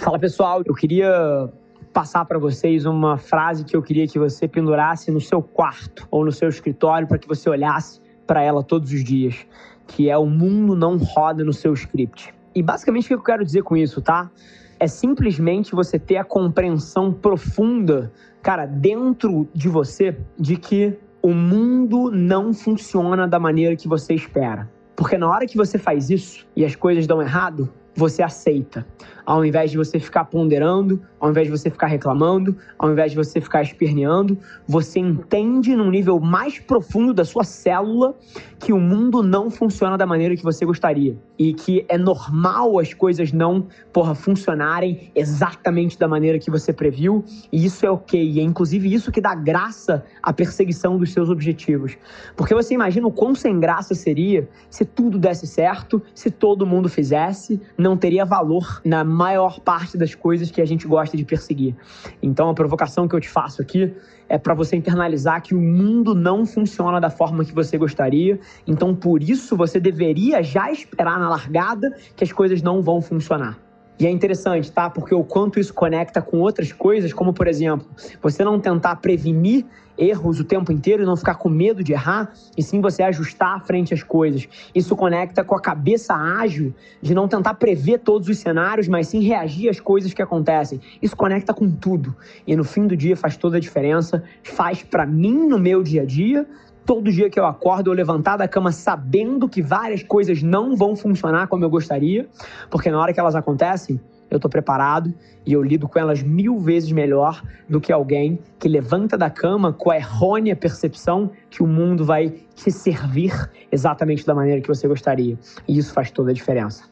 Fala pessoal, eu queria passar para vocês uma frase que eu queria que você pendurasse no seu quarto ou no seu escritório para que você olhasse para ela todos os dias, que é o mundo não roda no seu script. E basicamente o que eu quero dizer com isso, tá? É simplesmente você ter a compreensão profunda, cara, dentro de você de que o mundo não funciona da maneira que você espera. Porque na hora que você faz isso e as coisas dão errado, você aceita. Ao invés de você ficar ponderando, ao invés de você ficar reclamando, ao invés de você ficar esperneando, você entende num nível mais profundo da sua célula que o mundo não funciona da maneira que você gostaria. E que é normal as coisas não, porra, funcionarem exatamente da maneira que você previu. E isso é ok. E é inclusive isso que dá graça à perseguição dos seus objetivos. Porque você imagina o quão sem graça seria se tudo desse certo, se todo mundo fizesse, não teria valor na maior parte das coisas que a gente gosta de perseguir. Então a provocação que eu te faço aqui é para você internalizar que o mundo não funciona da forma que você gostaria. Então por isso você deveria já esperar na largada que as coisas não vão funcionar. E é interessante, tá? Porque o quanto isso conecta com outras coisas, como por exemplo, você não tentar prevenir erros o tempo inteiro e não ficar com medo de errar, e sim você ajustar frente às coisas. Isso conecta com a cabeça ágil de não tentar prever todos os cenários, mas sim reagir às coisas que acontecem. Isso conecta com tudo. E no fim do dia faz toda a diferença, faz para mim no meu dia a dia, todo dia que eu acordo, eu levantar da cama sabendo que várias coisas não vão funcionar como eu gostaria, porque na hora que elas acontecem, eu estou preparado e eu lido com elas mil vezes melhor do que alguém que levanta da cama com a errônea percepção que o mundo vai te servir exatamente da maneira que você gostaria. E isso faz toda a diferença.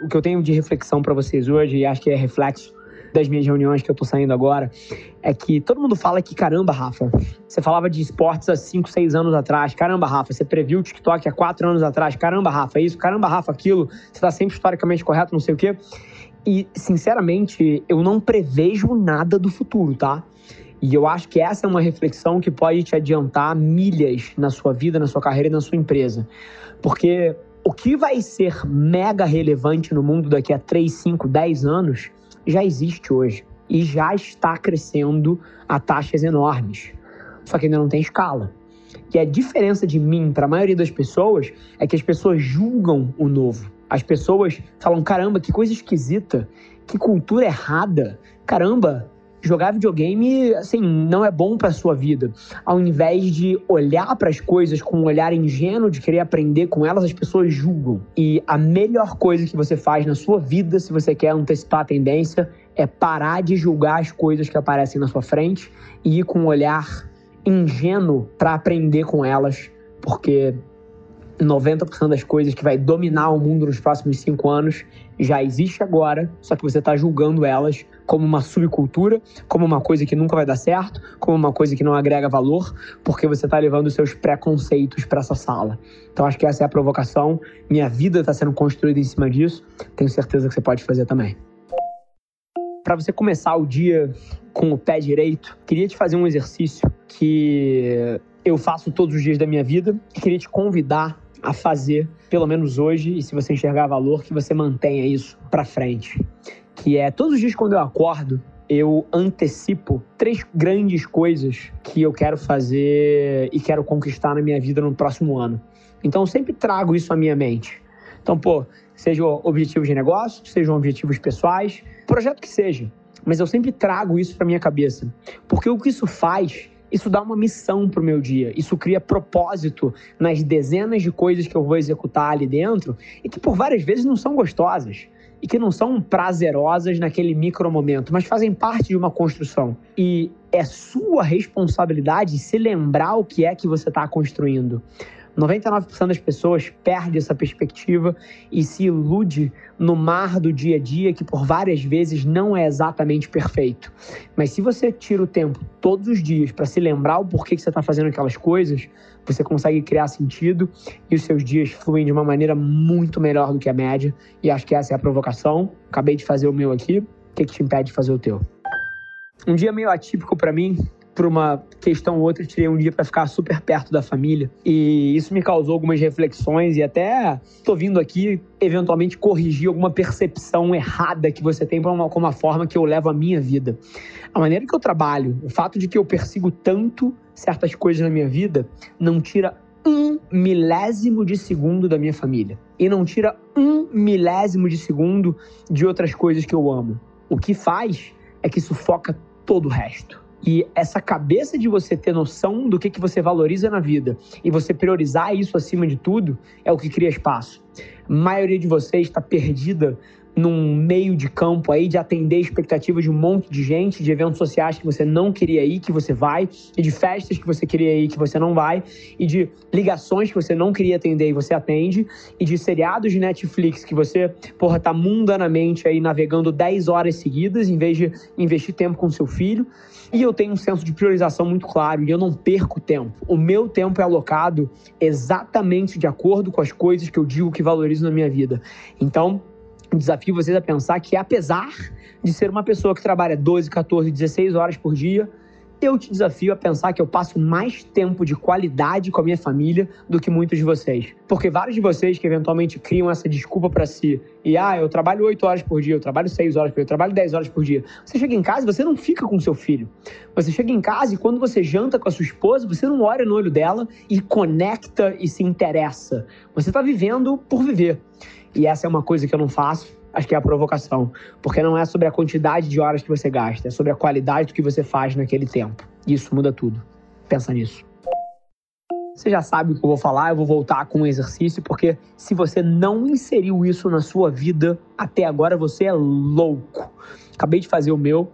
O que eu tenho de reflexão para vocês hoje, e acho que é reflexo das minhas reuniões que eu tô saindo agora, é que todo mundo fala que, caramba, Rafa, você falava de esportes há 5, 6 anos atrás, caramba, Rafa, você previu o TikTok há 4 anos atrás, caramba, Rafa, isso, caramba, Rafa, aquilo, você tá sempre historicamente correto, não sei o quê. E, sinceramente, eu não prevejo nada do futuro, tá? E eu acho que essa é uma reflexão que pode te adiantar milhas na sua vida, na sua carreira e na sua empresa. Porque o que vai ser mega relevante no mundo daqui a 3, 5, 10 anos já existe hoje e já está crescendo a taxas enormes. Só que ainda não tem escala. E a diferença de mim para a maioria das pessoas é que as pessoas julgam o novo. As pessoas falam: caramba, que coisa esquisita, que cultura errada. Caramba, jogar videogame, assim, não é bom para sua vida. Ao invés de olhar para as coisas com um olhar ingênuo de querer aprender com elas, as pessoas julgam. E a melhor coisa que você faz na sua vida, se você quer antecipar a tendência, é parar de julgar as coisas que aparecem na sua frente e ir com um olhar ingênuo para aprender com elas, porque 90% das coisas que vai dominar o mundo nos próximos cinco anos já existe agora, só que você está julgando elas como uma subcultura, como uma coisa que nunca vai dar certo, como uma coisa que não agrega valor, porque você está levando os seus preconceitos para essa sala. Então acho que essa é a provocação. Minha vida está sendo construída em cima disso. Tenho certeza que você pode fazer também. Para você começar o dia com o pé direito, queria te fazer um exercício que eu faço todos os dias da minha vida e queria te convidar a fazer, pelo menos hoje, e se você enxergar valor, que você mantenha isso para frente. Que é todos os dias quando eu acordo, eu antecipo três grandes coisas que eu quero fazer e quero conquistar na minha vida no próximo ano. Então eu sempre trago isso à minha mente. Então, pô, sejam objetivos de negócio, sejam objetivos pessoais, projeto que seja. Mas eu sempre trago isso para minha cabeça. Porque o que isso faz isso dá uma missão para o meu dia. Isso cria propósito nas dezenas de coisas que eu vou executar ali dentro e que por várias vezes não são gostosas e que não são prazerosas naquele micro momento, mas fazem parte de uma construção. E é sua responsabilidade se lembrar o que é que você está construindo. 99% das pessoas perde essa perspectiva e se ilude no mar do dia a dia que por várias vezes não é exatamente perfeito. Mas se você tira o tempo todos os dias para se lembrar o porquê que você está fazendo aquelas coisas, você consegue criar sentido e os seus dias fluem de uma maneira muito melhor do que a média. E acho que essa é a provocação. Acabei de fazer o meu aqui. O que, que te impede de fazer o teu? Um dia meio atípico para mim por uma questão ou outra, tirei um dia para ficar super perto da família. E isso me causou algumas reflexões e até tô vindo aqui eventualmente corrigir alguma percepção errada que você tem com uma forma que eu levo a minha vida. A maneira que eu trabalho, o fato de que eu persigo tanto certas coisas na minha vida, não tira um milésimo de segundo da minha família. E não tira um milésimo de segundo de outras coisas que eu amo. O que faz é que sufoca todo o resto. E essa cabeça de você ter noção do que, que você valoriza na vida e você priorizar isso acima de tudo é o que cria espaço. A maioria de vocês está perdida num meio de campo aí de atender expectativas de um monte de gente, de eventos sociais que você não queria ir, que você vai, e de festas que você queria ir, que você não vai, e de ligações que você não queria atender e você atende, e de seriados de Netflix que você, porra, tá mundanamente aí navegando 10 horas seguidas em vez de investir tempo com seu filho. E eu tenho um senso de priorização muito claro e eu não perco tempo. O meu tempo é alocado exatamente de acordo com as coisas que eu digo que valorizo na minha vida. Então, desafio vocês a pensar que, apesar de ser uma pessoa que trabalha 12, 14, 16 horas por dia, eu te desafio a pensar que eu passo mais tempo de qualidade com a minha família do que muitos de vocês. Porque vários de vocês que eventualmente criam essa desculpa para si, e ah, eu trabalho 8 horas por dia, eu trabalho 6 horas por dia, eu trabalho 10 horas por dia. Você chega em casa e você não fica com seu filho. Você chega em casa e quando você janta com a sua esposa, você não olha no olho dela e conecta e se interessa. Você está vivendo por viver. E essa é uma coisa que eu não faço acho que é a provocação. Porque não é sobre a quantidade de horas que você gasta, é sobre a qualidade do que você faz naquele tempo. Isso muda tudo. Pensa nisso. Você já sabe o que eu vou falar, eu vou voltar com um exercício, porque se você não inseriu isso na sua vida até agora, você é louco. Acabei de fazer o meu,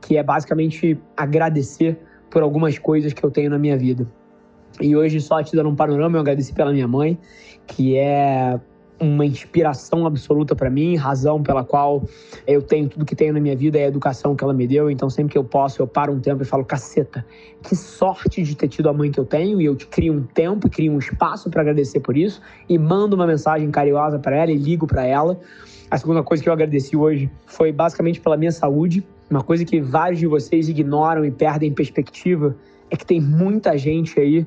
que é basicamente agradecer por algumas coisas que eu tenho na minha vida. E hoje, só te dando um panorama, eu agradeci pela minha mãe, que é uma inspiração absoluta para mim, razão pela qual eu tenho tudo que tenho na minha vida é a educação que ela me deu. Então, sempre que eu posso, eu paro um tempo e falo: caceta, que sorte de ter tido a mãe que eu tenho. E eu te crio um tempo, crio um espaço para agradecer por isso e mando uma mensagem carinhosa para ela e ligo para ela. A segunda coisa que eu agradeci hoje foi basicamente pela minha saúde. Uma coisa que vários de vocês ignoram e perdem perspectiva é que tem muita gente aí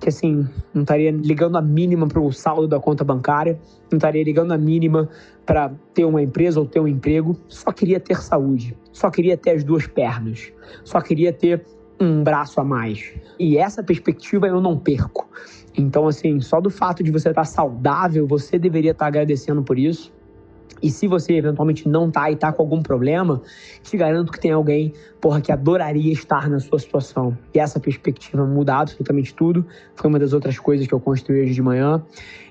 que assim, não estaria ligando a mínima para o saldo da conta bancária, não estaria ligando a mínima para ter uma empresa ou ter um emprego, só queria ter saúde, só queria ter as duas pernas, só queria ter um braço a mais. E essa perspectiva eu não perco. Então, assim, só do fato de você estar saudável, você deveria estar agradecendo por isso. E se você eventualmente não tá e tá com algum problema, te garanto que tem alguém, porra, que adoraria estar na sua situação. E essa perspectiva muda absolutamente tudo. Foi uma das outras coisas que eu construí hoje de manhã.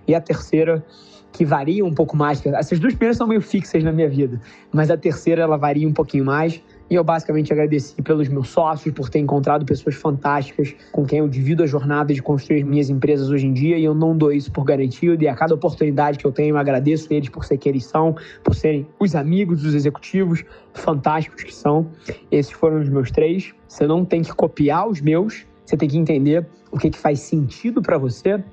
E a terceira, que varia um pouco mais. Essas duas primeiras são meio fixas na minha vida, mas a terceira ela varia um pouquinho mais e eu basicamente agradeci pelos meus sócios, por ter encontrado pessoas fantásticas com quem eu divido a jornada de construir minhas empresas hoje em dia. E eu não dou isso por garantido. E a cada oportunidade que eu tenho, eu agradeço eles por ser quem eles são, por serem os amigos dos executivos fantásticos que são. Esses foram os meus três. Você não tem que copiar os meus. Você tem que entender o que, que faz sentido para você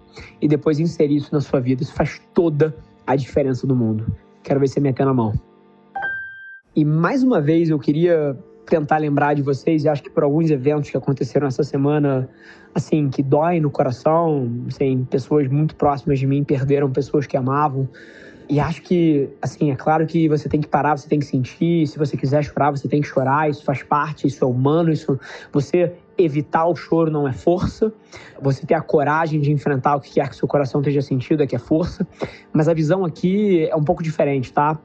e depois inserir isso na sua vida. Isso faz toda a diferença do mundo. Quero ver você meter na mão. E mais uma vez eu queria tentar lembrar de vocês, e acho que por alguns eventos que aconteceram essa semana, assim, que doem no coração, assim, pessoas muito próximas de mim perderam pessoas que amavam. E acho que, assim, é claro que você tem que parar, você tem que sentir, se você quiser chorar, você tem que chorar, isso faz parte, isso é humano, isso você evitar o choro não é força, você ter a coragem de enfrentar o que quer que seu coração esteja sentido é que é força, mas a visão aqui é um pouco diferente, tá?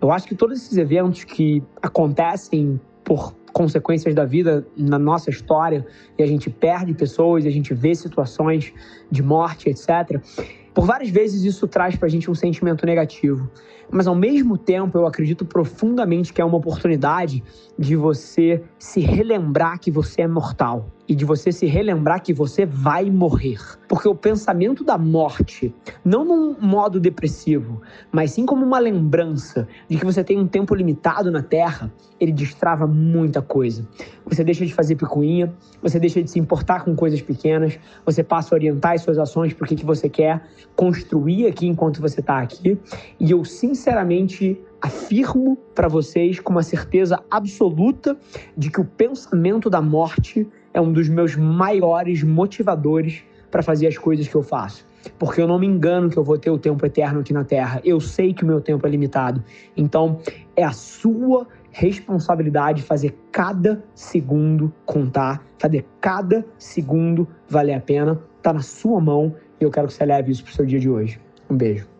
Eu acho que todos esses eventos que acontecem por consequências da vida na nossa história e a gente perde pessoas, a gente vê situações de morte, etc. Por várias vezes isso traz para a gente um sentimento negativo. Mas ao mesmo tempo, eu acredito profundamente que é uma oportunidade de você se relembrar que você é mortal e de você se relembrar que você vai morrer. Porque o pensamento da morte, não num modo depressivo, mas sim como uma lembrança de que você tem um tempo limitado na Terra, ele destrava muita coisa. Você deixa de fazer picuinha, você deixa de se importar com coisas pequenas, você passa a orientar as suas ações para o que, que você quer construir aqui enquanto você está aqui. E eu, sinceramente, afirmo para vocês com uma certeza absoluta de que o pensamento da morte é um dos meus maiores motivadores para fazer as coisas que eu faço. Porque eu não me engano que eu vou ter o tempo eterno aqui na Terra. Eu sei que o meu tempo é limitado. Então, é a sua responsabilidade fazer cada segundo contar, fazer cada segundo valer a pena. Tá na sua mão e eu quero que você leve isso pro seu dia de hoje. Um beijo.